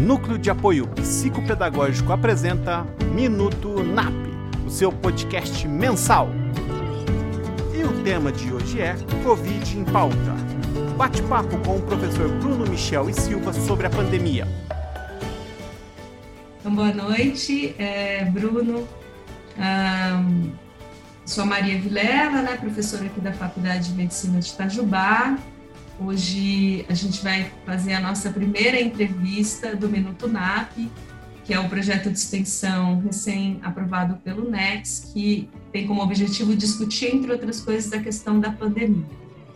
Núcleo de Apoio Psicopedagógico apresenta Minuto NAP, o seu podcast mensal. E o tema de hoje é Covid em pauta. Bate-papo com o professor Bruno Michel e Silva sobre a pandemia. Então, boa noite, é, Bruno. Sou a Maria Vilela, né, professora aqui da Faculdade de Medicina de Itajubá. Hoje a gente vai fazer a nossa primeira entrevista do Minuto NAP, que é o projeto de extensão recém-aprovado pelo NEX, que tem como objetivo discutir, entre outras coisas, a questão da pandemia.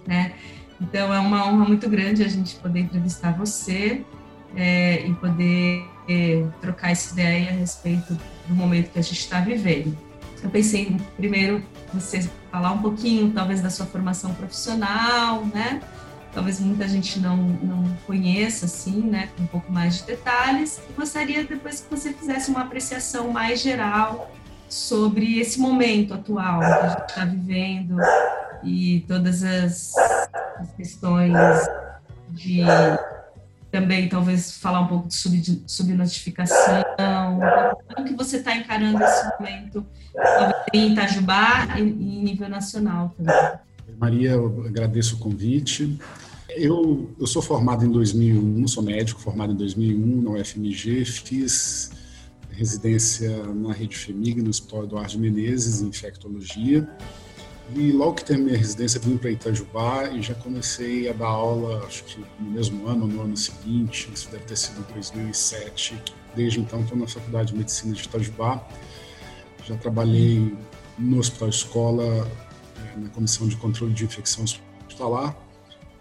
Né? Então é uma honra muito grande a gente poder entrevistar você é, e poder é, trocar essa ideia a respeito do momento que a gente está vivendo. Eu pensei primeiro você falar um pouquinho, talvez, da sua formação profissional, né? Talvez muita gente não, não conheça, assim, né, com um pouco mais de detalhes. Gostaria depois que você fizesse uma apreciação mais geral sobre esse momento atual que a gente está vivendo e todas as, as, questões de também talvez falar um pouco de sub, subnotificação, como que você está encarando esse momento em Itajubá e em nível nacional também. Maria, eu agradeço o convite. Eu, eu sou formado em 2001, sou médico formado em 2001 na UFMG, fiz residência na Rede FEMIG, no Hospital Eduardo Menezes, em infectologia. E logo que terminei a residência, vim para Itajubá e já comecei a dar aula, acho que no mesmo ano, no ano seguinte, isso deve ter sido em 2007. Desde então, estou na Faculdade de Medicina de Itajubá. Já trabalhei no Hospital Escola, eh, na Comissão de Controle de Infecção Hospitalar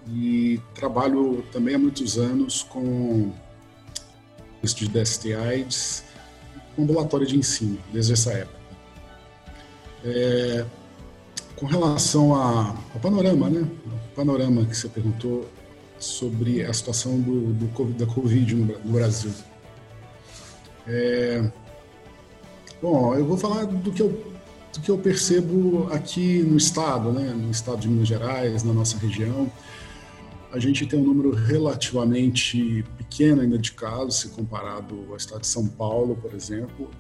e trabalho também há muitos anos com de DST AIDS, com ambulatório de ensino, desde essa época. É, com relação a, ao panorama, né? O panorama que você perguntou sobre a situação do, do da Covid no, no Brasil. É, bom, eu vou falar do que eu, do que eu percebo aqui no estado, né? No estado de Minas Gerais, na nossa região a gente tem um número relativamente pequeno ainda de casos, se comparado ao estado de São Paulo, por exemplo,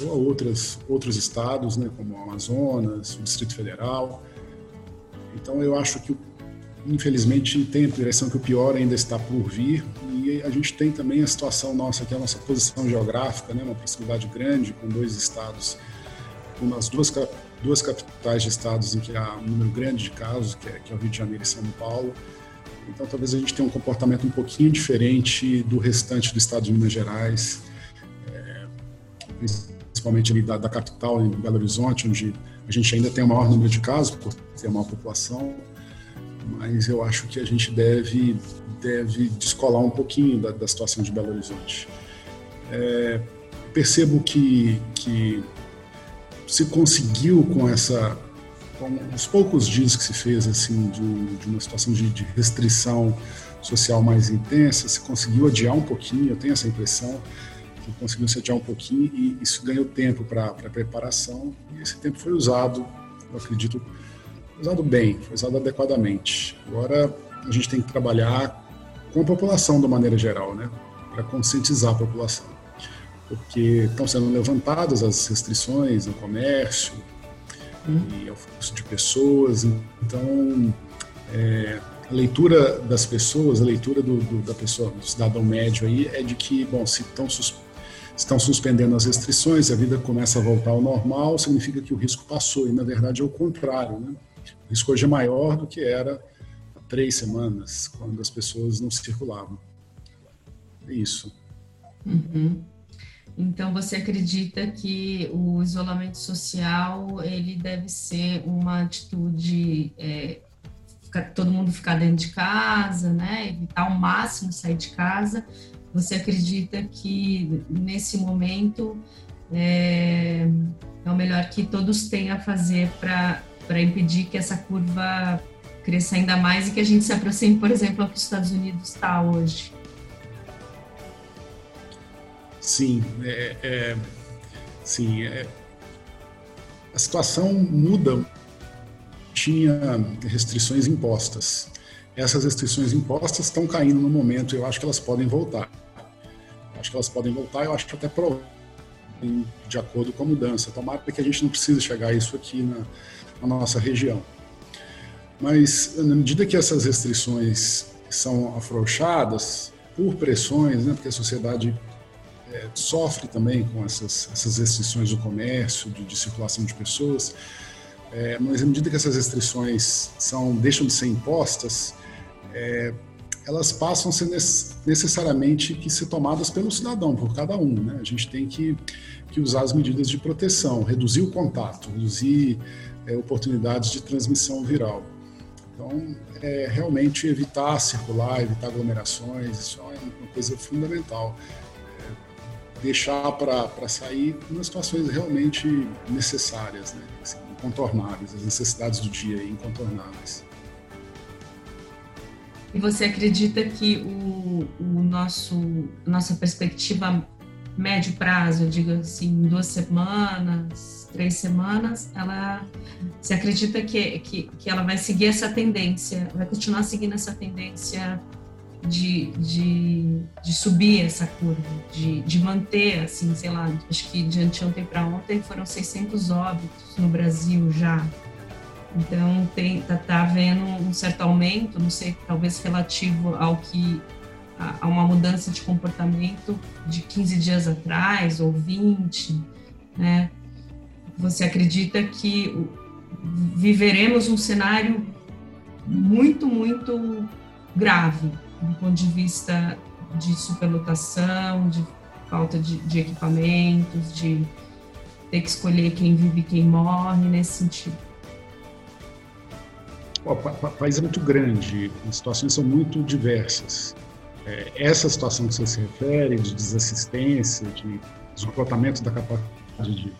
ou a outras, outros estados, né, como o Amazonas, o Distrito Federal. Então, eu acho que, infelizmente, tem a impressão que o pior ainda está por vir. E a gente tem também a situação nossa, que é a nossa posição geográfica, né, uma proximidade grande com dois estados, com as duas, duas capitais de estados em que há um número grande de casos, que é, que é o Rio de Janeiro e São Paulo. Então, talvez a gente tenha um comportamento um pouquinho diferente do restante do estado de Minas Gerais, é, principalmente ali da, da, capital, em Belo Horizonte, onde a gente ainda tem o maior número de casos, por ter a maior população, mas eu acho que a gente deve, deve descolar um pouquinho da, da situação de Belo Horizonte. É, percebo que, que se conseguiu com essa com os poucos dias que se fez assim de, de uma situação de, de, restrição social mais intensa, se conseguiu adiar um pouquinho, eu tenho essa impressão que conseguiu se adiar um pouquinho e isso ganhou tempo para preparação. E esse tempo foi usado, eu acredito, usado bem, foi usado adequadamente. Agora a gente tem que trabalhar com a população de maneira geral, né, para conscientizar a população, porque estão sendo levantadas as restrições no comércio, e ao fluxo de pessoas. Então, é, a leitura das pessoas, a leitura do, do, da pessoa, do cidadão médio aí, é de que, bom, se estão, sus, estão suspendendo as restrições, a vida começa a voltar ao normal, significa que o risco passou, e na verdade é o contrário, né? O risco hoje é maior do que era há três semanas, quando as pessoas não circulavam. É isso. Uhum. Então, você acredita que o isolamento social ele deve ser uma atitude, é, todo mundo ficar dentro de casa, né? Evitar ao máximo sair de casa. Você acredita que nesse momento é, é o melhor que todos têm a fazer para impedir que essa curva cresça ainda mais e que a gente se aproxime, por exemplo, ao que os Estados Unidos está hoje? Sim, é, é sim, é, a situação muda. Tinha restrições impostas. Essas restrições impostas estão caindo no momento. Eu acho que elas podem voltar. Acho que elas podem voltar, eu acho que até provar de acordo com a mudança. Tomara que a gente não precise chegar a isso aqui na, na nossa região. Mas, na medida que essas restrições são afrouxadas, por pressões, né, porque a sociedade é, sofre também com essas, essas restrições do comércio, de, de circulação de pessoas, é, mas à medida que essas restrições são deixam de ser impostas, é, elas passam a ser necessariamente que ser tomadas pelo cidadão, por cada um. Né? A gente tem que, que usar as medidas de proteção, reduzir o contato, reduzir é, oportunidades de transmissão viral. Então, é, realmente evitar circular, evitar aglomerações, isso é uma coisa fundamental. Deixar para sair nas situações realmente necessárias, né? assim, incontornáveis, as necessidades do dia incontornáveis. E você acredita que o, o nosso nossa perspectiva médio prazo, eu digo assim, duas semanas, três semanas, ela você acredita que, que, que ela vai seguir essa tendência, vai continuar seguindo essa tendência de, de, de subir essa curva, de, de manter, assim, sei lá, acho que de anteontem para ontem foram 600 óbitos no Brasil já, então, tem, tá, tá havendo um certo aumento, não sei, talvez relativo ao que a, a, uma mudança de comportamento de 15 dias atrás ou 20, né? Você acredita que viveremos um cenário muito, muito grave do ponto de vista de superlotação, de falta de, de equipamentos, de ter que escolher quem vive e quem morre nesse sentido? o país é muito grande, as situações são muito diversas. É, essa situação que você se refere, de desassistência, de esgotamento da capacidade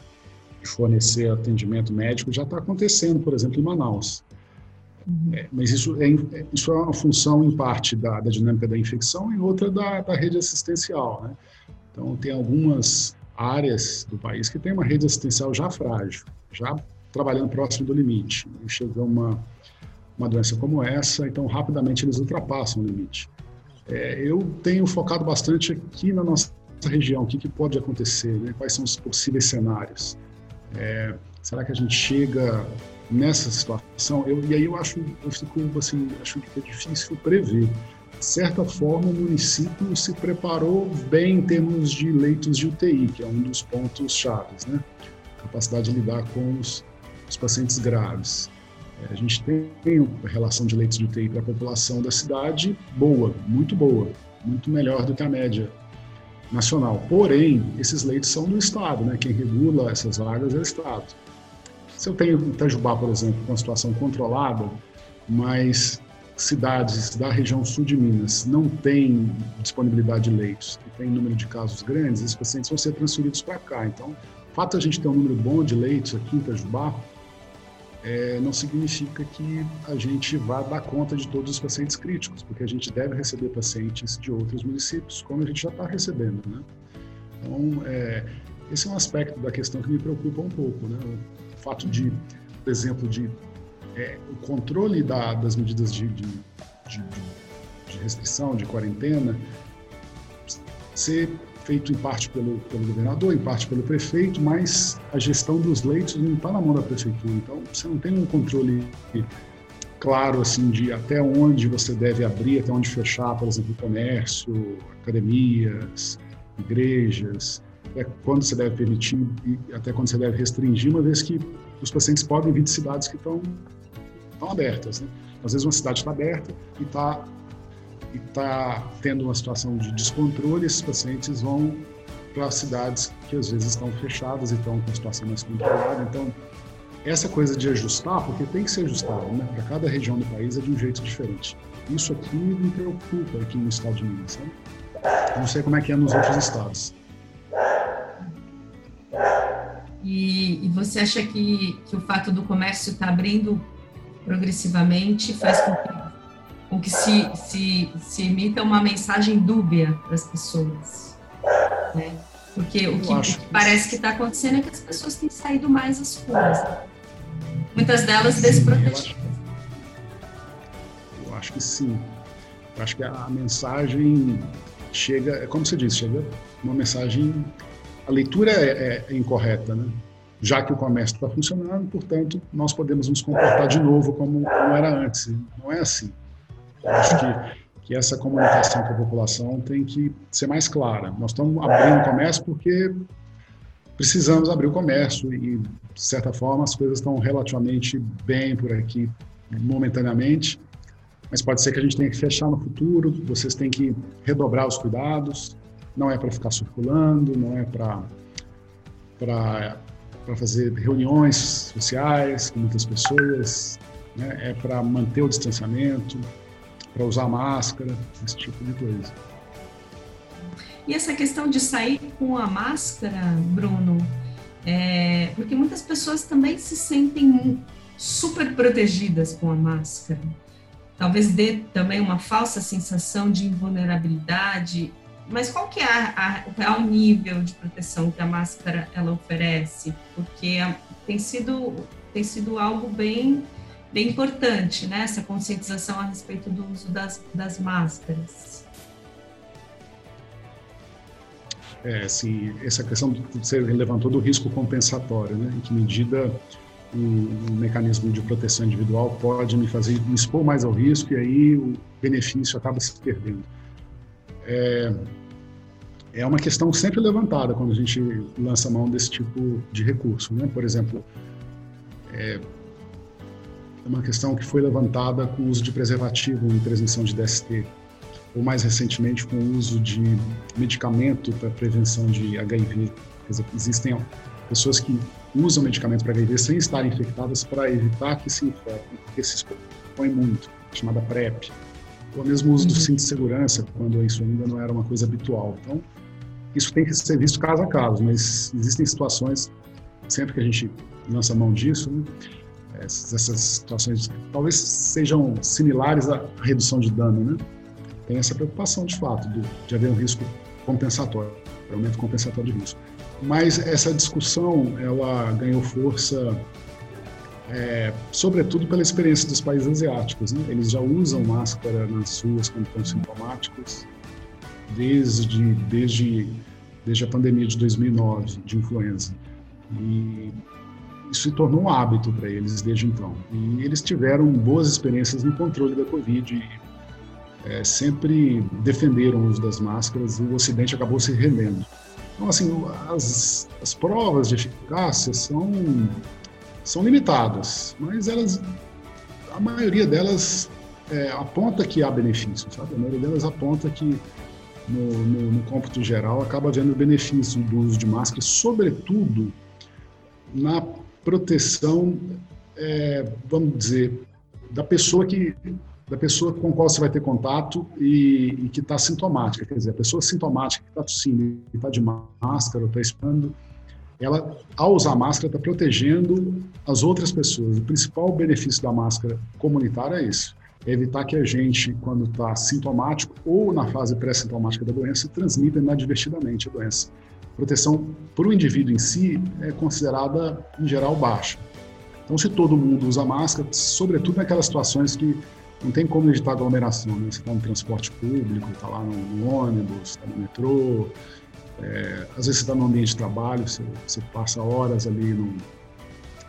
de fornecer atendimento médico, já está acontecendo, por exemplo, em Manaus. Uhum. É, mas isso é, isso é uma função, em parte, da, da dinâmica da infecção e outra da, da rede assistencial. Né? Então, tem algumas áreas do país que tem uma rede assistencial já frágil, já trabalhando próximo do limite. E chega uma uma doença como essa, então rapidamente eles ultrapassam o limite. É, eu tenho focado bastante aqui na nossa região, o que, que pode acontecer, né? quais são os possíveis cenários. É, será que a gente chega nessa situação? Eu, e aí eu acho, eu fico assim, acho que é difícil prever. De certa forma, o município se preparou bem em termos de leitos de UTI, que é um dos pontos chaves, né? Capacidade de lidar com os, os pacientes graves. A gente tem uma relação de leitos de UTI para a população da cidade boa, muito boa, muito melhor do que a média nacional. Porém, esses leitos são do Estado, né? Quem regula essas vagas é o Estado. Se eu tenho Itajubá, por exemplo, com uma situação controlada, mas cidades da região sul de Minas não têm disponibilidade de leitos e tem número de casos grandes, esses pacientes vão ser transferidos para cá. Então, o fato de a gente ter um número bom de leitos aqui em Itajubá é, não significa que a gente vá dar conta de todos os pacientes críticos, porque a gente deve receber pacientes de outros municípios, como a gente já está recebendo, né? Então, é, esse é um aspecto da questão que me preocupa um pouco, né? Fato de, por exemplo, de é, o controle da, das medidas de, de, de, de restrição, de quarentena, ser feito em parte pelo, pelo governador, em parte pelo prefeito, mas a gestão dos leitos não está na mão da prefeitura. Então, você não tem um controle claro assim de até onde você deve abrir, até onde fechar, por exemplo, comércio, academias, igrejas, até quando você deve permitir e até quando você deve restringir, uma vez que os pacientes podem vir de cidades que estão, estão abertas. Né? Às vezes uma cidade está aberta e está e está tendo uma situação de descontrole, esses pacientes vão para cidades que às vezes estão fechadas e estão com a situação mais controlada. Então, essa coisa de ajustar, porque tem que ser ajustado, né? Para cada região do país é de um jeito diferente. Isso aqui me preocupa aqui no estado de Minas. Né? Não sei como é que é nos outros estados. E, e você acha que, que o fato do comércio estar tá abrindo progressivamente faz com que com que se, se, se emita uma mensagem dúbia para as pessoas. Né? Porque o que, o que parece que está acontecendo é que as pessoas têm saído mais às ruas. Muitas delas desprotegidas. Eu acho que sim. Eu acho que a mensagem chega, é como você disse, chega uma mensagem, a leitura é, é incorreta, né? Já que o comércio está funcionando, portanto, nós podemos nos comportar de novo como, como era antes. Não é assim. Eu acho que, que essa comunicação com a população tem que ser mais clara. Nós estamos abrindo o comércio porque precisamos abrir o comércio e, de certa forma, as coisas estão relativamente bem por aqui momentaneamente, mas pode ser que a gente tenha que fechar no futuro, vocês têm que redobrar os cuidados, não é para ficar circulando, não é para fazer reuniões sociais com muitas pessoas, né? é para manter o distanciamento, para usar máscara, esse tipo de coisa. E essa questão de sair com a máscara, Bruno, é, porque muitas pessoas também se sentem super protegidas com a máscara. Talvez dê também uma falsa sensação de invulnerabilidade. Mas qual que é a, a, o real nível de proteção que a máscara ela oferece? Porque a, tem sido tem sido algo bem bem importante, né? Essa conscientização a respeito do uso das, das máscaras. É, sim, essa questão que você levantou do risco compensatório, né? Em que medida um, um, mecanismo de proteção individual pode me fazer me expor mais ao risco e aí o benefício acaba se perdendo. É, é uma questão sempre levantada quando a gente lança mão desse tipo de recurso. Né? Por exemplo, é, é uma questão que foi levantada com o uso de preservativo em transmissão de DST, ou mais recentemente com o uso de medicamento para prevenção de HIV. Dizer, existem pessoas que usam medicamentos para HIV sem estar infectadas para evitar que se infectem, porque se expõe muito, chamada PrEP. Ou mesmo o uso do uhum. cinto de segurança, quando isso ainda não era uma coisa habitual. Então, isso tem que ser visto caso a caso, mas existem situações, sempre que a gente lança mão disso, né, essas situações talvez sejam similares à redução de dano, né? Tem essa preocupação, de fato, de, de haver um risco compensatório, aumento compensatório de risco. Mas essa discussão ela ganhou força, é, sobretudo pela experiência dos países asiáticos. Né? Eles já usam máscara nas ruas quando estão sintomáticos desde desde desde a pandemia de 2009 de influenza. E isso se tornou um hábito para eles desde então. E eles tiveram boas experiências no controle da Covid e é, sempre defenderam o uso das máscaras e o Ocidente acabou se rendendo. Então, assim, as, as provas de eficácia são, são limitadas, mas elas, a maioria delas é, aponta que há benefício, sabe? A maioria delas aponta que no, no, no cômputo geral acaba havendo benefício do uso de máscara, sobretudo na proteção, é, vamos dizer, da pessoa que da pessoa com qual você vai ter contato e, e que está sintomática. Quer dizer, a pessoa sintomática que está tossindo, está de máscara, está espando, ela, ao usar máscara, está protegendo as outras pessoas. O principal benefício da máscara comunitária é isso. É evitar que a gente, quando está sintomático ou na fase pré-sintomática da doença, transmita inadvertidamente a doença. proteção para o indivíduo em si é considerada, em geral, baixa. Então, se todo mundo usa máscara, sobretudo naquelas situações que não tem como evitar aglomeração, né? Você está no transporte público, está lá no, ônibus, está no metrô, é, às vezes você está no ambiente de trabalho, você, você passa horas ali no,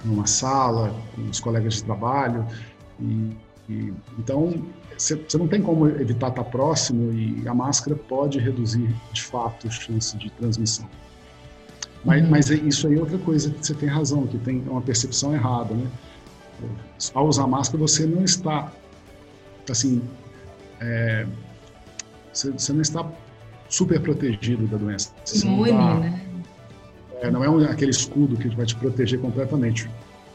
numa sala com os colegas de trabalho, e, e então você, você, não tem como evitar estar próximo e a máscara pode reduzir de fato a chance de transmissão. Mas, uhum. mas isso aí é outra coisa que você tem razão, que tem uma percepção errada, né? Ao usar máscara você não está assim, é, você, você, não está super protegido da doença. Imune, não, tá, né? É, não é um, aquele escudo que vai te proteger completamente.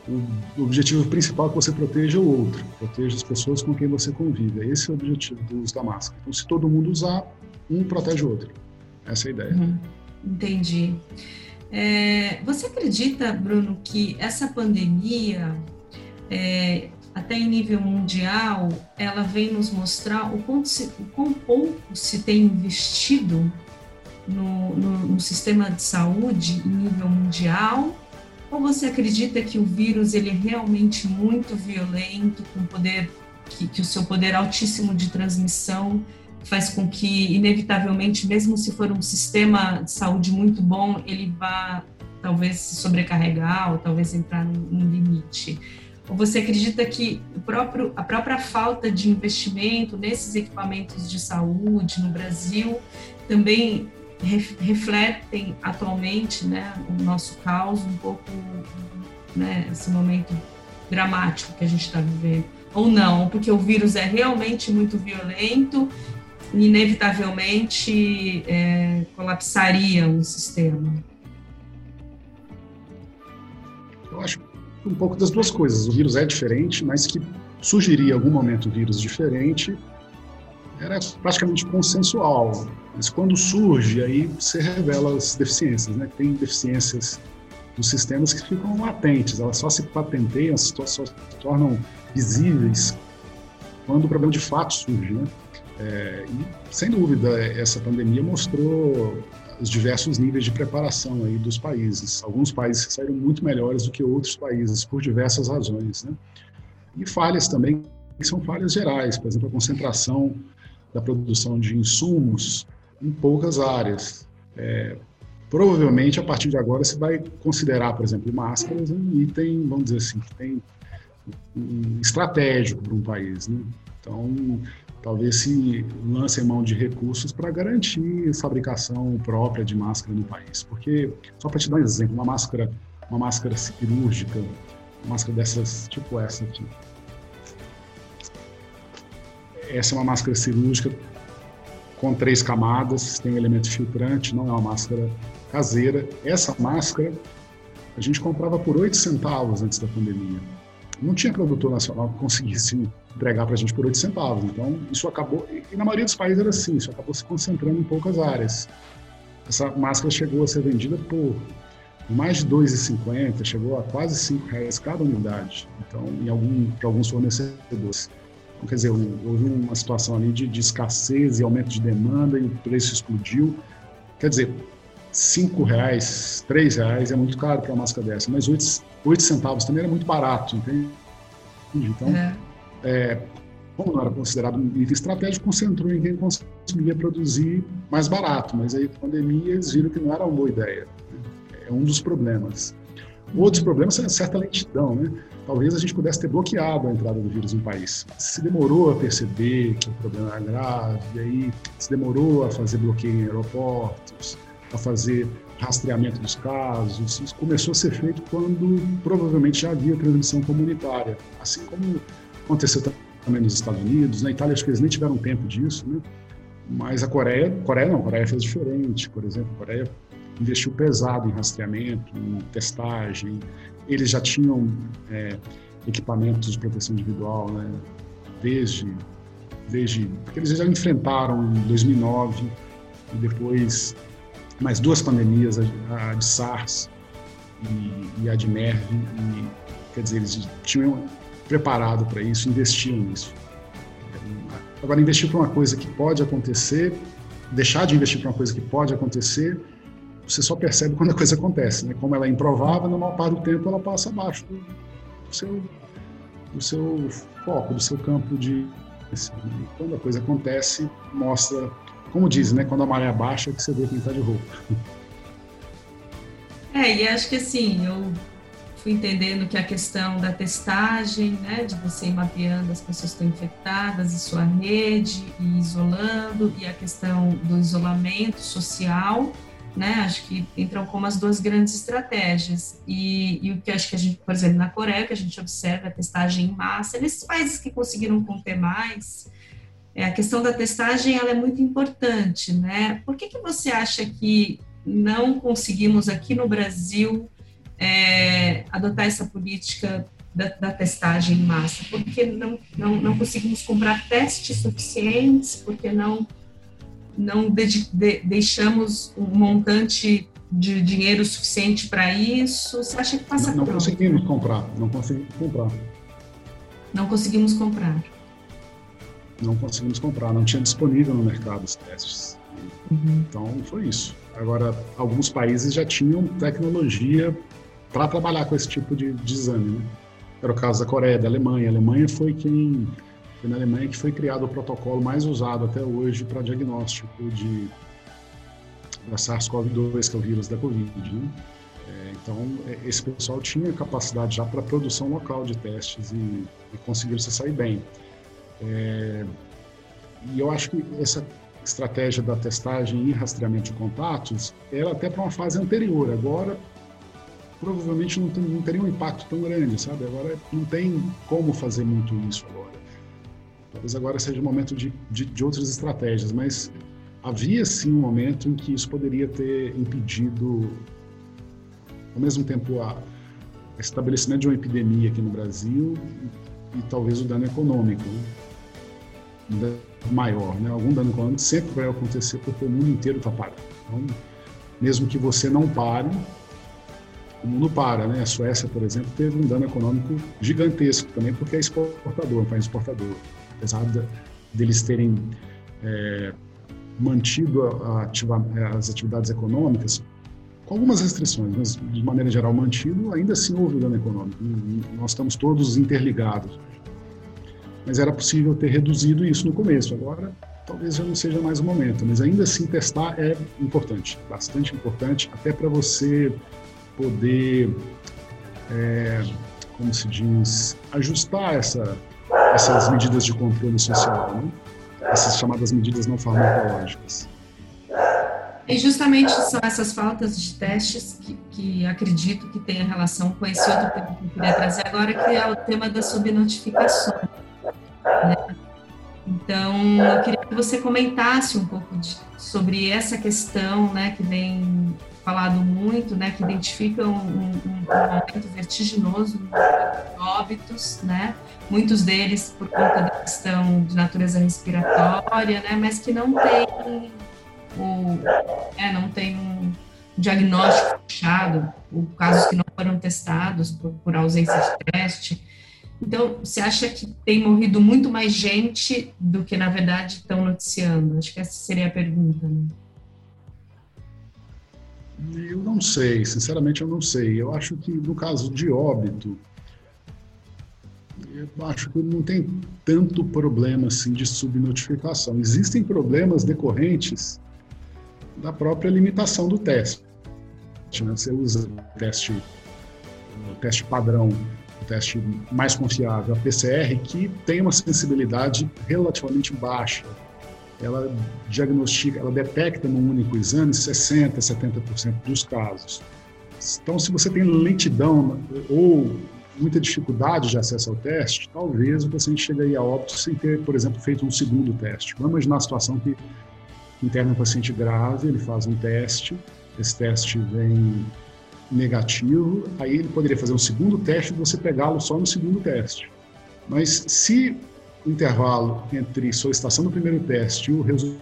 O, o, objetivo principal é que você proteja o outro, proteja as pessoas com quem você convive. Esse é o objetivo do uso da máscara. Então, se todo mundo usar, um protege o outro. Essa é a ideia. Uhum. Entendi. É, você acredita, Bruno, que essa pandemia é, até em nível mundial, ela vem nos mostrar o, quanto se, o quão pouco se tem investido no, no, no, sistema de saúde em nível mundial? Ou você acredita que o vírus ele é realmente muito violento, com poder que, que o seu poder altíssimo de transmissão faz com que, inevitavelmente, mesmo se for um sistema de saúde muito bom, ele vá talvez se sobrecarregar ou talvez entrar num, num limite? Ou você acredita que o próprio, a própria falta de investimento nesses equipamentos de saúde no Brasil também refletem atualmente né, o nosso caos, um pouco né, esse momento dramático que a gente está vivendo? Ou não? Porque o vírus é realmente muito violento e inevitavelmente é, colapsaria um sistema? Eu acho um pouco das duas coisas. O vírus é diferente, mas que surgiria algum momento vírus diferente era praticamente consensual. Mas quando surge, aí você revela as deficiências. Né? Tem deficiências dos sistemas que ficam latentes, elas só se patenteiam, só se tornam visíveis quando o problema de fato surge. Né? É, e, sem dúvida, essa pandemia mostrou os diversos níveis de preparação aí dos países. Alguns países saíram muito melhores do que outros países, por diversas razões. Né? E falhas também, que são falhas gerais, por exemplo, a concentração da produção de insumos em poucas áreas. É, provavelmente, a partir de agora, você vai considerar, por exemplo, máscaras um item, vamos dizer assim, que tem um estratégico para um país. Né? Então, talvez se lance mão de recursos para garantir fabricação própria de máscara no país. Porque, só para te dar um exemplo, uma máscara, uma máscara cirúrgica, uma máscara dessas, tipo essa aqui. Essa é uma máscara cirúrgica com três camadas, tem um elemento filtrante, não é uma máscara caseira. Essa máscara a gente comprava por 8 centavos antes da pandemia não tinha produtor nacional que conseguisse entregar para a gente por 8 centavos. Então, isso acabou, e na maioria dos países era assim, isso acabou se concentrando em poucas áreas. Essa máscara chegou a ser vendida por mais de 2,50, chegou a quase 5 reais cada unidade, então, em algum, para alguns fornecedores. Então, quer dizer, houve uma situação ali de, de escassez e aumento de demanda e o preço explodiu. Quer dizer, cinco reais, três reais é muito caro para uma máscara dessa, mas oito, oito centavos também era muito barato, entende? Então, é. É, como não era considerado um item estratégico, concentrou em quem conseguia produzir mais barato, mas aí a pandemia eles viram que não era uma boa ideia. É um dos problemas. Outros problemas é certa lentidão, né? Talvez a gente pudesse ter bloqueado a entrada do vírus no país. Se demorou a perceber que o problema era grave, e aí se demorou a fazer bloqueio em aeroportos, a fazer rastreamento dos casos. Isso começou a ser feito quando provavelmente já havia transmissão comunitária, assim como aconteceu também nos Estados Unidos. Na Itália, acho que eles nem tiveram tempo disso, né? Mas a Coreia, Coreia não, a Coreia fez diferente. Por exemplo, a Coreia investiu pesado em rastreamento, em testagem. Eles já tinham é, equipamentos de proteção individual, né? Desde, desde, porque eles já enfrentaram em 2009 e depois mais duas pandemias, a, de SARS e, e a de MERV, e, quer dizer, eles tinham preparado para isso, investiam nisso. Agora, investir para uma coisa que pode acontecer, deixar de investir para uma coisa que pode acontecer, você só percebe quando a coisa acontece. Né? Como ela é improvável, na maior parte do tempo ela passa abaixo do, seu, do seu foco, do seu campo de. E quando a coisa acontece, mostra como dizem, né? Quando a maré baixa, é que você vê quem está de roupa. É, e acho que assim, eu fui entendendo que a questão da testagem, né, de você ir mapeando as pessoas que estão infectadas em sua rede e isolando, e a questão do isolamento social, né, acho que entram como as duas grandes estratégias. E, e o que acho que a gente, por exemplo, na Coreia, que a gente observa a testagem em massa, nesses países que conseguiram conter mais, é, a questão da testagem ela é muito importante, né? Por que, que você acha que não conseguimos aqui no Brasil é, adotar essa política da, da, testagem em massa? Porque não, não, não conseguimos comprar testes suficientes? Porque não não de, de, deixamos um montante de dinheiro suficiente para isso? Você acha que passa Não, não conseguimos comprar, não conseguimos comprar. Não conseguimos comprar não conseguimos comprar, não tinha disponível no mercado os testes. Uhum. Então foi isso. Agora, alguns países já tinham tecnologia para trabalhar com esse tipo de, de exame. Né? Era o caso da Coreia, da Alemanha. A Alemanha foi quem Foi na Alemanha que foi criado o protocolo mais usado até hoje para diagnóstico de da SARS-CoV-2, que é o vírus da Covid. Né? É, então, é, esse pessoal tinha capacidade já para produção local de testes e, e conseguiram se sair bem. É, e eu acho que essa estratégia da testagem e rastreamento de contatos era até para uma fase anterior. Agora, provavelmente não, tem, não teria um impacto tão grande, sabe? Agora não tem como fazer muito isso agora. Talvez agora seja o momento de, de, de outras estratégias, mas havia sim um momento em que isso poderia ter impedido, ao mesmo tempo, o estabelecimento de uma epidemia aqui no Brasil e, e talvez o dano econômico. Né? Maior, né? Algum dano econômico sempre vai acontecer porque o mundo inteiro está parado. Então, mesmo que você não pare, o mundo para, né? A Suécia, por exemplo, teve um dano econômico gigantesco também porque é exportador, um país exportador. Apesar de, deles terem é, mantido ativa, as atividades econômicas, com algumas restrições, mas de maneira geral mantido, ainda assim houve dano econômico. Nós estamos todos interligados. Mas era possível ter reduzido isso no começo. Agora, talvez já não seja mais o momento, mas ainda assim testar é importante, bastante importante, até para você poder, é, como se diz, ajustar essa, essas medidas de controle social, né? essas chamadas medidas não farmacológicas. E justamente são essas faltas de testes que, que acredito que tenha relação com esse outro tema que eu queria trazer agora, que é o tema das subnotificações. Né? Então, eu queria que você comentasse um pouco de, sobre essa questão, né, que vem falado muito, né, que identifica um, um, um aumento vertiginoso de óbitos, né, muitos deles por conta da questão de natureza respiratória, né, mas que não tem o, é, não tem um diagnóstico fechado, casos que não foram testados por, por ausência de teste. Então, você acha que tem morrido muito mais gente do que, na verdade, estão noticiando? Acho que essa seria a pergunta. Né? Eu não sei, sinceramente eu não sei. Eu acho que no caso de óbito, eu acho que não tem tanto problema assim de subnotificação. Existem problemas decorrentes da própria limitação do teste. Né? Você usa o teste, o teste padrão, o teste mais confiável, a PCR, que tem uma sensibilidade relativamente baixa ela diagnostica, ela detecta num único exame 60%, 70% dos casos. Então, se você tem lentidão ou muita dificuldade de acesso ao teste, talvez o paciente chegue a óbito sem ter, por exemplo, feito um segundo teste. Vamos imaginar a situação que interna um paciente grave, ele faz um teste, esse teste vem negativo, aí ele poderia fazer um segundo teste e você pegá-lo só no segundo teste. Mas se intervalo entre solicitação do primeiro teste e o resultado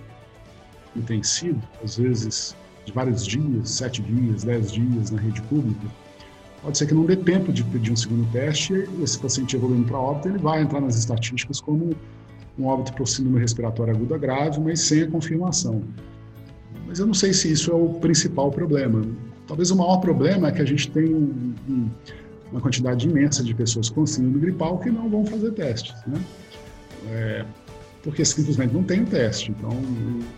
tem sido, às vezes, de vários dias, sete dias, dez dias na rede pública, pode ser que não dê tempo de pedir um segundo teste e esse paciente evoluindo para óbito, ele vai entrar nas estatísticas como um óbito por síndrome respiratória aguda grave, mas sem a confirmação. Mas eu não sei se isso é o principal problema. Talvez o maior problema é que a gente tem um, um, uma quantidade imensa de pessoas com síndrome gripal que não vão fazer testes, né? É, porque simplesmente não tem o teste. Então,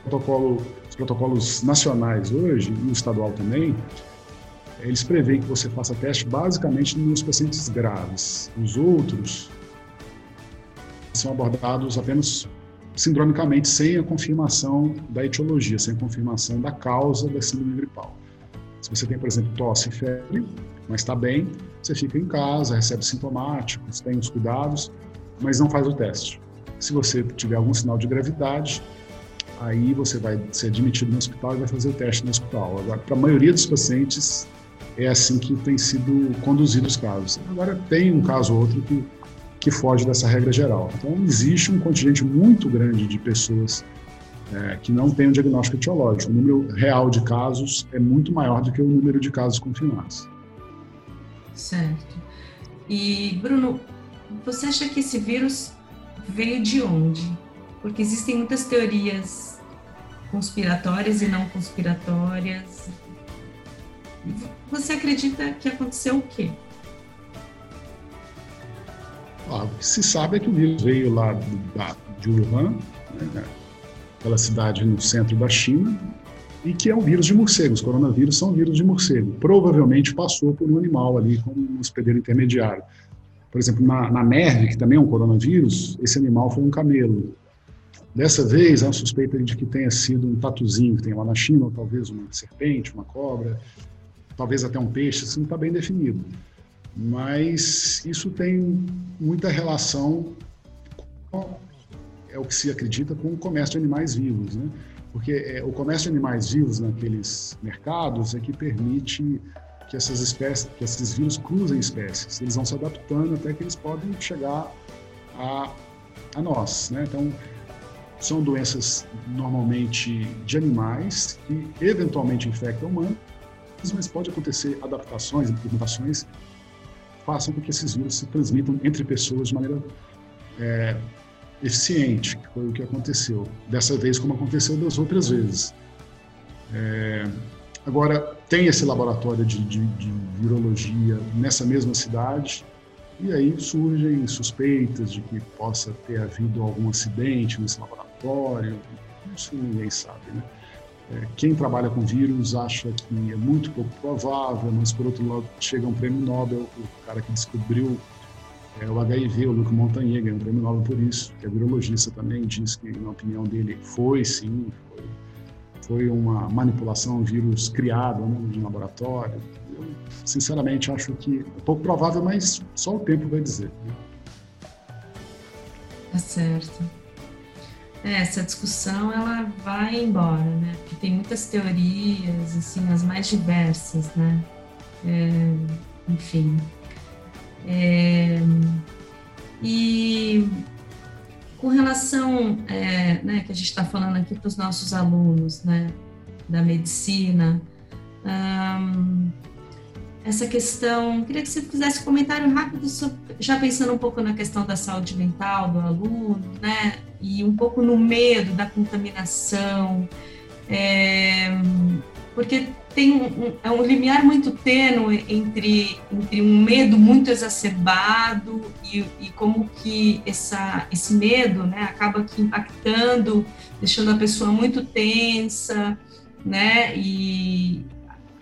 protocolo, os protocolos nacionais hoje, e o estadual também, eles preveem que você faça teste basicamente nos pacientes graves. Os outros são abordados apenas sindromicamente, sem a confirmação da etiologia, sem a confirmação da causa da síndrome gripal. Se você tem, por exemplo, tosse e febre, mas está bem, você fica em casa, recebe sintomáticos, tem os cuidados, mas não faz o teste. Se você tiver algum sinal de gravidade, aí você vai ser admitido no hospital e vai fazer o teste no hospital. Agora, para a maioria dos pacientes, é assim que tem sido conduzido os casos. Agora, tem um caso ou outro que, que foge dessa regra geral. Então, existe um contingente muito grande de pessoas é, que não têm um diagnóstico etiológico. O número real de casos é muito maior do que o número de casos confirmados. Certo. E, Bruno, você acha que esse vírus veio de onde? Porque existem muitas teorias conspiratórias e não conspiratórias. Você acredita que aconteceu o quê? falar. O que se sabe é que o vírus veio lá do, da, de Wuhan, né, aquela cidade no centro da China, e que é um vírus de morcego. Os coronavírus são vírus de morcego. Provavelmente passou por um animal ali com um hospedeiro intermediário. Por exemplo, na, na que também é um coronavírus, esse animal foi um camelo. Dessa vez, há uma suspeita de que tenha sido um tatuzinho que tem lá na China, ou talvez uma serpente, uma cobra, talvez até um peixe, isso não está bem definido. Mas isso tem muita relação com, é o que se acredita, com o comércio de animais vivos, né? porque é, o comércio de animais vivos naqueles mercados é que permite que essas espécies, que esses vírus cruzem espécies. Eles vão se adaptando até que eles podem chegar a, a nós, né? Então, são doenças normalmente de animais que eventualmente infectam humanos, mas pode acontecer adaptações mutações façam com que esses vírus se transmitam entre pessoas de maneira é, eficiente, que foi o que aconteceu. Dessa vez, como aconteceu das outras vezes. É, agora, tem esse laboratório de, de, de, virologia nessa mesma cidade, e aí surgem suspeitas de que possa ter havido algum acidente nesse laboratório. Isso ninguém sabe, né? É, quem trabalha com vírus acha que é muito pouco provável, mas por outro lado chega um prêmio Nobel, o cara que descobriu é, o HIV, o Luc Montagnier, ganhou um prêmio Nobel por isso, que é virologista também, diz que, na opinião dele, foi sim, foi, foi uma manipulação, um vírus criado né, em laboratório. Eu, sinceramente, acho que é pouco provável, mas só o tempo vai dizer. Né? Tá certo. É, essa discussão ela vai embora, né? Porque tem muitas teorias, assim, as mais diversas, né? É, enfim, é, e com relação, é, né, que a gente está falando aqui para os nossos alunos, né, da medicina, essa questão, queria que você fizesse um comentário rápido, sobre, já pensando um pouco na questão da saúde mental do aluno, né, e um pouco no medo da contaminação, é, porque tem um, é um limiar muito tênue entre, entre um medo muito exacerbado e, e como que essa, esse medo né, acaba aqui impactando, deixando a pessoa muito tensa, né? E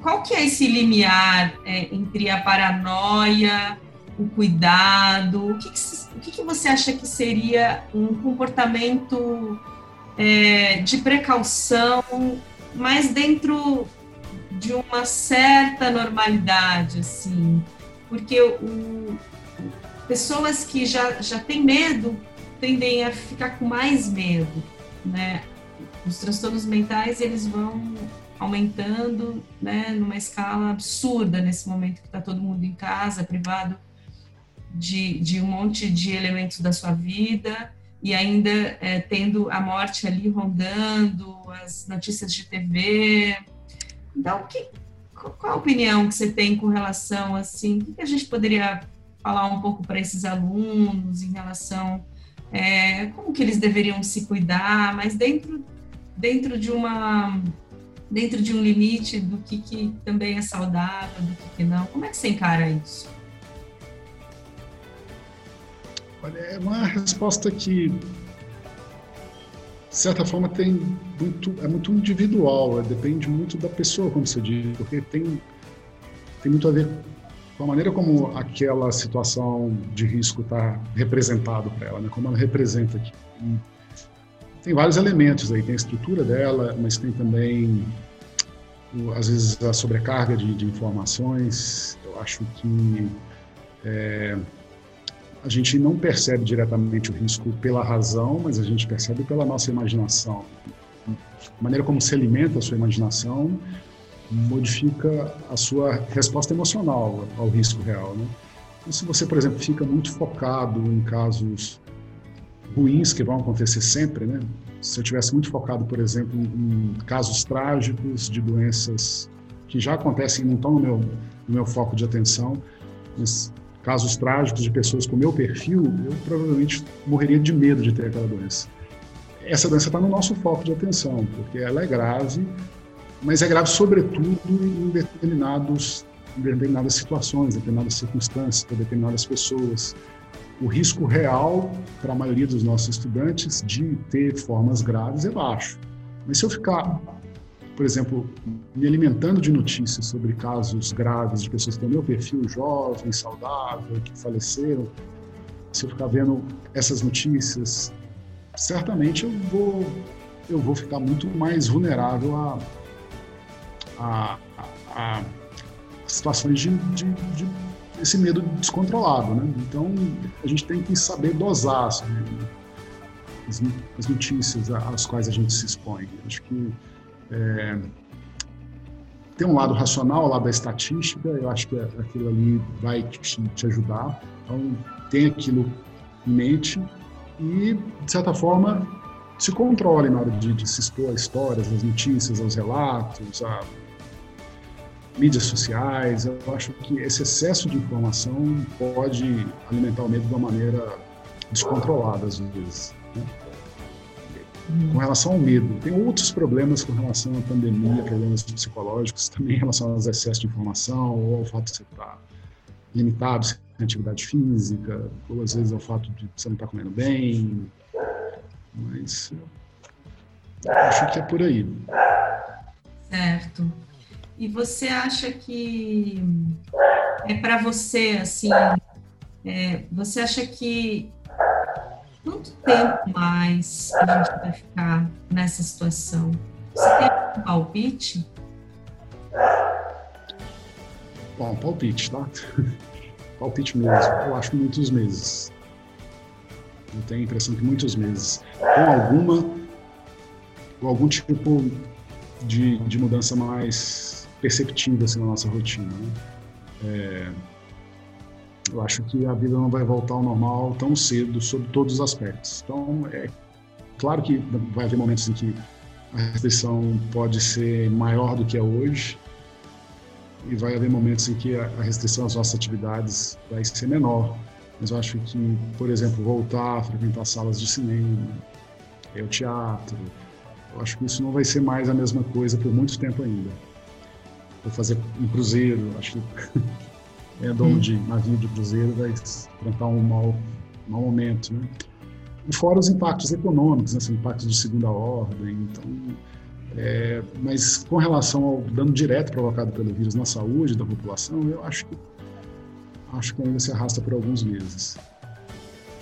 qual que é esse limiar é, entre a paranoia, o cuidado? O que, que, o que, que você acha que seria um comportamento é, de precaução, mas dentro de uma certa normalidade, assim, porque o, pessoas que já, já têm medo tendem a ficar com mais medo, né? Os transtornos mentais, eles vão aumentando, né, numa escala absurda nesse momento que está todo mundo em casa, privado de, de um monte de elementos da sua vida e ainda é, tendo a morte ali rondando, as notícias de TV, então, que, qual a opinião que você tem com relação, assim, o que a gente poderia falar um pouco para esses alunos em relação é, como que eles deveriam se cuidar, mas dentro, dentro de uma dentro de um limite do que, que também é saudável, do que, que não. Como é que você encara isso? Olha, é uma resposta que de certa forma tem muito é muito individual é, depende muito da pessoa como você diz porque tem tem muito a ver com a maneira como aquela situação de risco está representado para ela né? Como ela representa aqui. E tem vários elementos aí tem a estrutura dela mas tem também às vezes a sobrecarga de, de informações. Eu acho que é, a gente não percebe diretamente o risco pela razão, mas a gente percebe pela nossa imaginação. A maneira como se alimenta a sua imaginação modifica a sua resposta emocional ao risco real. Né? Então, se você, por exemplo, fica muito focado em casos ruins que vão acontecer sempre, né? se eu tivesse muito focado, por exemplo, em casos trágicos de doenças que já acontecem e não estão no meu, no meu foco de atenção, mas casos trágicos de pessoas com meu perfil, eu provavelmente morreria de medo de ter aquela doença. Essa doença está no nosso foco de atenção, porque ela é grave, mas é grave sobretudo em determinados em determinadas situações, determinadas circunstâncias, para determinadas pessoas. o risco real para a maioria dos nossos estudantes de ter formas graves é baixo. Mas se eu ficar, por exemplo, me alimentando de notícias sobre casos graves de pessoas que têm meu perfil jovem, saudável, que faleceram, se eu ficar vendo essas notícias, certamente eu vou eu vou ficar muito mais vulnerável a, a, a, a situações de, de, de, esse medo descontrolado, né? Então a gente tem que saber dosar assim, as, as, notícias às quais a gente se expõe. Acho que é, tem um lado racional, o lado da estatística. Eu acho que aquilo ali vai te, ajudar. Então tem aquilo em mente e de certa forma se controle na hora de, de se expor a histórias, as notícias, aos relatos, a mídias sociais. Eu acho que esse excesso de informação pode alimentar o medo de uma maneira descontrolada, às vezes. Né? Com relação ao medo, tem outros problemas com relação à pandemia, problemas psicológicos, também em relação aos excessos de informação, ou ao fato de você estar limitado sem atividade física, ou às vezes ao fato de você não estar comendo bem. Mas acho que é por aí. Certo. E você acha que é para você assim? É, você acha que quanto tempo mais a gente vai ficar nessa situação? Você tem um palpite? Bom, palpite, tá? palpite mesmo. Eu acho muitos meses. Eu tenho a impressão que muitos meses. Com alguma, com algum tipo de, de mudança mais perceptível assim, na nossa rotina. Né? É, eu acho que a vida não vai voltar ao normal tão cedo sobre todos os aspectos. Então, é claro que vai haver momentos em que a restrição pode ser maior do que é hoje e vai haver momentos em que a restrição às nossas atividades vai ser menor. Mas eu acho que, por exemplo, voltar a frequentar salas de cinema, o teatro, eu acho que isso não vai ser mais a mesma coisa por muito tempo ainda vou fazer um cruzeiro, acho que é dono hum. de navio de cruzeiro vai enfrentar um mau, mau momento, né? E fora os impactos econômicos, né? Os impactos de segunda ordem, então... É, mas com relação ao dano direto provocado pelo vírus na saúde da população, eu acho que acho que ainda se arrasta por alguns meses.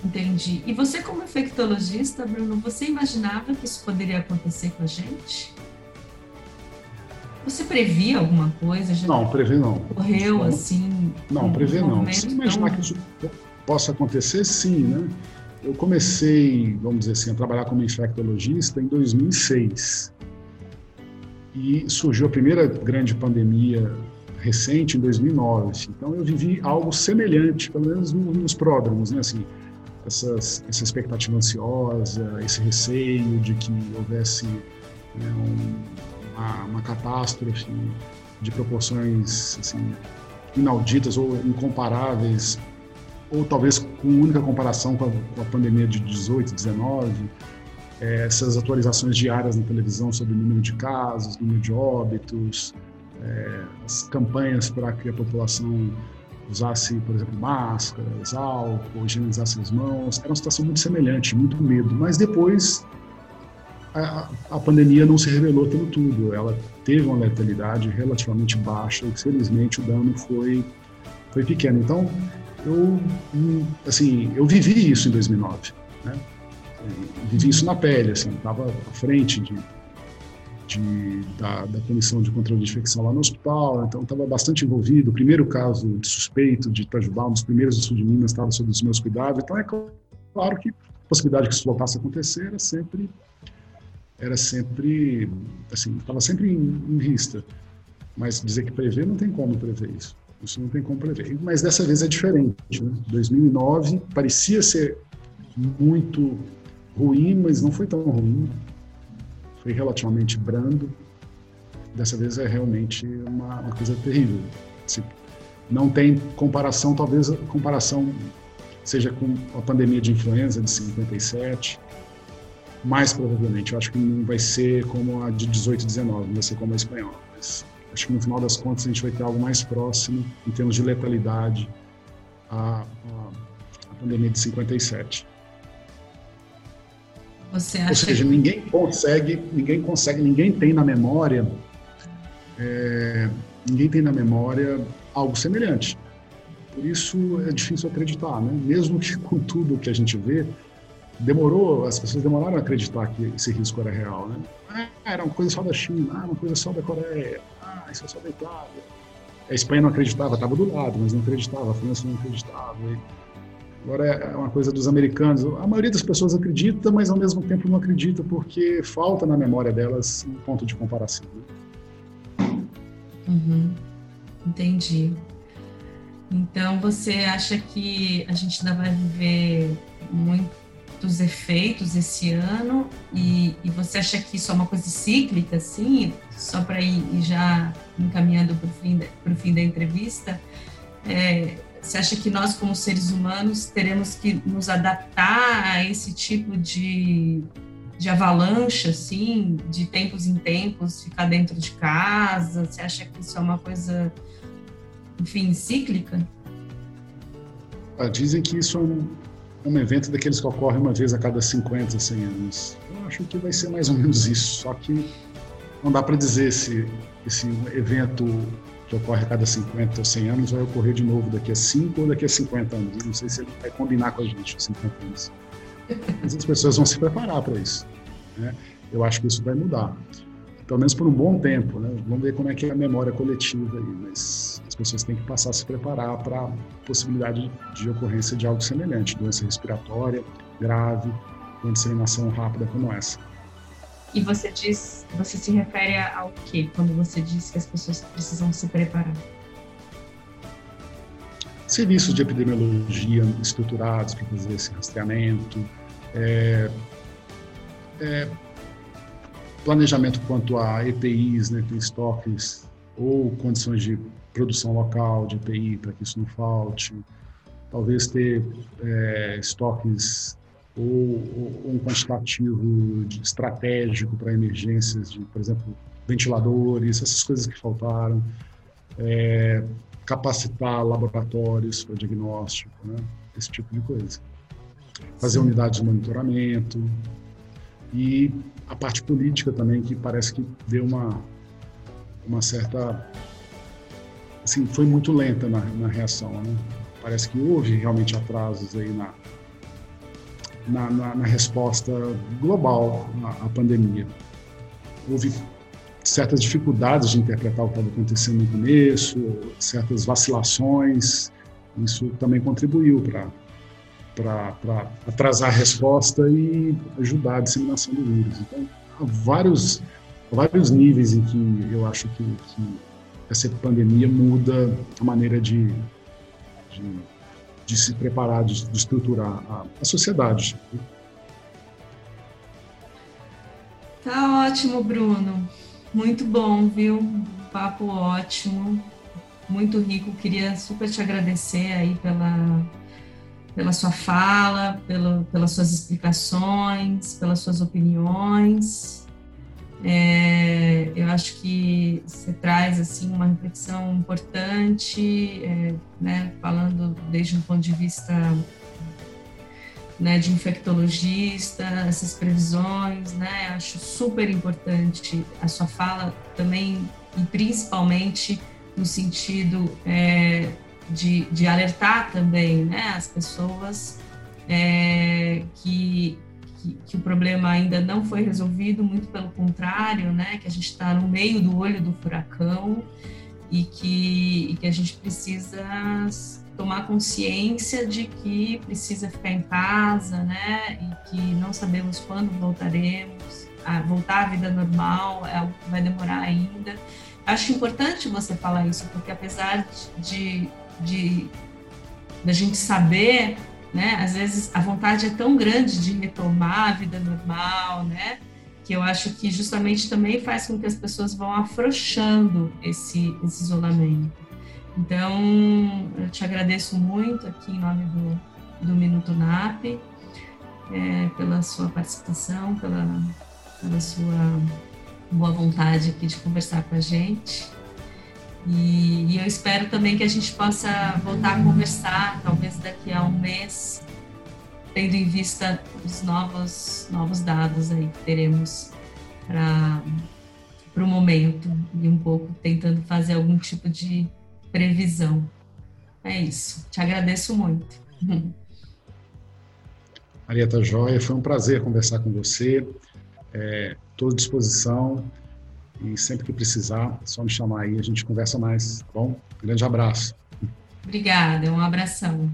Entendi. E você como infectologista, Bruno, você imaginava que isso poderia acontecer com a gente? Você previa alguma coisa? Já não, prever não. Correu assim? Não, prever não. Se imaginar tão... que isso possa acontecer, sim, né? Eu comecei, vamos dizer assim, a trabalhar como infectologista em 2006. E surgiu a primeira grande pandemia recente em 2009. Então eu vivi algo semelhante, pelo menos nos pródromos, né? Assim, essas, essa expectativa ansiosa, esse receio de que houvesse né, um, uma, uma catástrofe de proporções assim, inauditas ou incomparáveis, ou talvez com única comparação com a, com a pandemia de 18, 19, é, essas atualizações diárias na televisão sobre o número de casos, número de óbitos, é, as campanhas para que a população usasse, por exemplo, máscaras, álcool, higienizasse as mãos, era uma situação muito semelhante, muito medo. Mas depois a, a, pandemia não se revelou pelo tudo. Ela teve uma letalidade relativamente baixa e, felizmente, o dano foi, foi pequeno. Então, eu, assim, eu vivi isso em 2009, né? Vivi isso na pele, assim, estava à frente de, de, da, da, comissão de controle de infecção lá no hospital, então estava bastante envolvido. O primeiro caso de suspeito de Itajubá, um dos primeiros do sul de Minas, estava sob os meus cuidados. Então é claro que a possibilidade que isso voltasse a acontecer era sempre era sempre, assim, estava sempre em, em, vista. Mas dizer que prever, não tem como prever isso. Isso não tem como prever. Mas dessa vez é diferente. Né? 2009 parecia ser muito ruim, mas não foi tão ruim. Foi relativamente brando. Dessa vez é realmente uma, uma coisa terrível. Assim, não tem comparação, talvez a comparação seja com a pandemia de influenza de 57, mais provavelmente. Eu acho que não vai ser como a de 18 e 19, não vai ser como a espanhola. Mas acho que no final das contas a gente vai ter algo mais próximo em termos de letalidade à, à pandemia de 57. Você acha Ou seja, ninguém consegue, ninguém consegue, ninguém tem na memória, é, ninguém tem na memória algo semelhante. Por isso é difícil acreditar, né? Mesmo que com tudo que a gente vê, demorou, as pessoas demoraram a acreditar que esse risco era real, né? Ah, era uma coisa só da China, ah, uma coisa só da Coreia, ah, isso é só da Itália. A Espanha não acreditava, estava do lado, mas não acreditava, a França não acreditava. Agora é uma coisa dos americanos. A maioria das pessoas acredita, mas ao mesmo tempo não acredita porque falta na memória delas um ponto de comparação. Uhum. Entendi. Então você acha que a gente ainda vai viver muitos efeitos esse ano e, e você acha que isso é uma coisa cíclica, assim, só para ir, já encaminhando para o fim, fim da entrevista? É, você acha que nós, como seres humanos, teremos que nos adaptar a esse tipo de, de avalanche, assim, de tempos em tempos, ficar dentro de casa? Você acha que isso é uma coisa, enfim, cíclica? Ah, dizem que isso é um, um evento daqueles que ocorre uma vez a cada 50, 100 anos. Eu acho que vai ser mais ou menos isso, só que não dá para dizer se esse evento que ocorre a cada 50 ou 100 anos, vai ocorrer de novo daqui a 5 ou daqui a 50 anos. Eu não sei se ele vai combinar com a gente os 50 anos. Mas as pessoas vão se preparar para isso. Né? Eu acho que isso vai mudar. Pelo menos por um bom tempo. Né? Vamos ver como é que é a memória coletiva aí. Mas as pessoas têm que passar a se preparar para a possibilidade de ocorrência de algo semelhante. Doença respiratória grave, uma disseminação rápida como essa. E você diz, você se refere ao que quando você diz que as pessoas precisam se preparar? Serviços de epidemiologia estruturados para fazer esse rastreamento, é, é, planejamento quanto a EPIs, né, tem estoques ou condições de produção local de EPI para que isso não falte, talvez ter é, estoques ou, ou um quantitativo estratégico para emergências de, por exemplo, ventiladores, essas coisas que faltaram, é, capacitar laboratórios para diagnóstico, né? esse tipo de coisa. Fazer Sim. unidades de monitoramento e a parte política também, que parece que deu uma, uma certa... Assim, foi muito lenta na, na reação, né? Parece que houve realmente atrasos aí na, na, na, na resposta global à, à, pandemia. Houve certas dificuldades de interpretar o que estava acontecendo no começo, certas vacilações, isso também contribuiu para atrasar a resposta e ajudar a disseminação do vírus. Então, há vários, vários níveis em que eu acho que, que essa pandemia muda a maneira de, de de se preparar, de, de estruturar a, a sociedade. Tá ótimo, Bruno. Muito bom, viu? Papo ótimo, muito rico. Queria super te agradecer aí pela, pela sua fala, pelo, pelas suas explicações, pelas suas opiniões. É, eu acho que você traz assim uma reflexão importante, é, né, falando desde um ponto de vista né, de infectologista, essas previsões, né, acho super importante a sua fala também e principalmente no sentido é, de, de alertar também, né, as pessoas é, que que, que, o problema ainda não foi resolvido, muito pelo contrário, né, que a gente está no meio do olho do furacão e que, e que a gente precisa tomar consciência de que precisa ficar em casa, né, e que não sabemos quando voltaremos, a voltar à vida normal é algo que vai demorar ainda. Acho importante você falar isso, porque apesar de, de, de a gente saber né? Às vezes a vontade é tão grande de retomar a vida normal, né? Que eu acho que justamente também faz com que as pessoas vão afrouxando esse, esse isolamento. Então, eu te agradeço muito aqui em nome do, do Minuto NAP, é, pela sua participação, pela, pela sua boa vontade aqui de conversar com a gente. E, e, eu espero também que a gente possa voltar a conversar, talvez daqui a um mês, tendo em vista os novos, novos dados aí que teremos para o momento e um pouco tentando fazer algum tipo de previsão. É isso. Te agradeço muito. Marieta Joia, foi um prazer conversar com você. Estou é, à disposição e sempre que precisar, é só me chamar aí, a gente conversa mais, tá bom? grande abraço. Obrigada, um abração.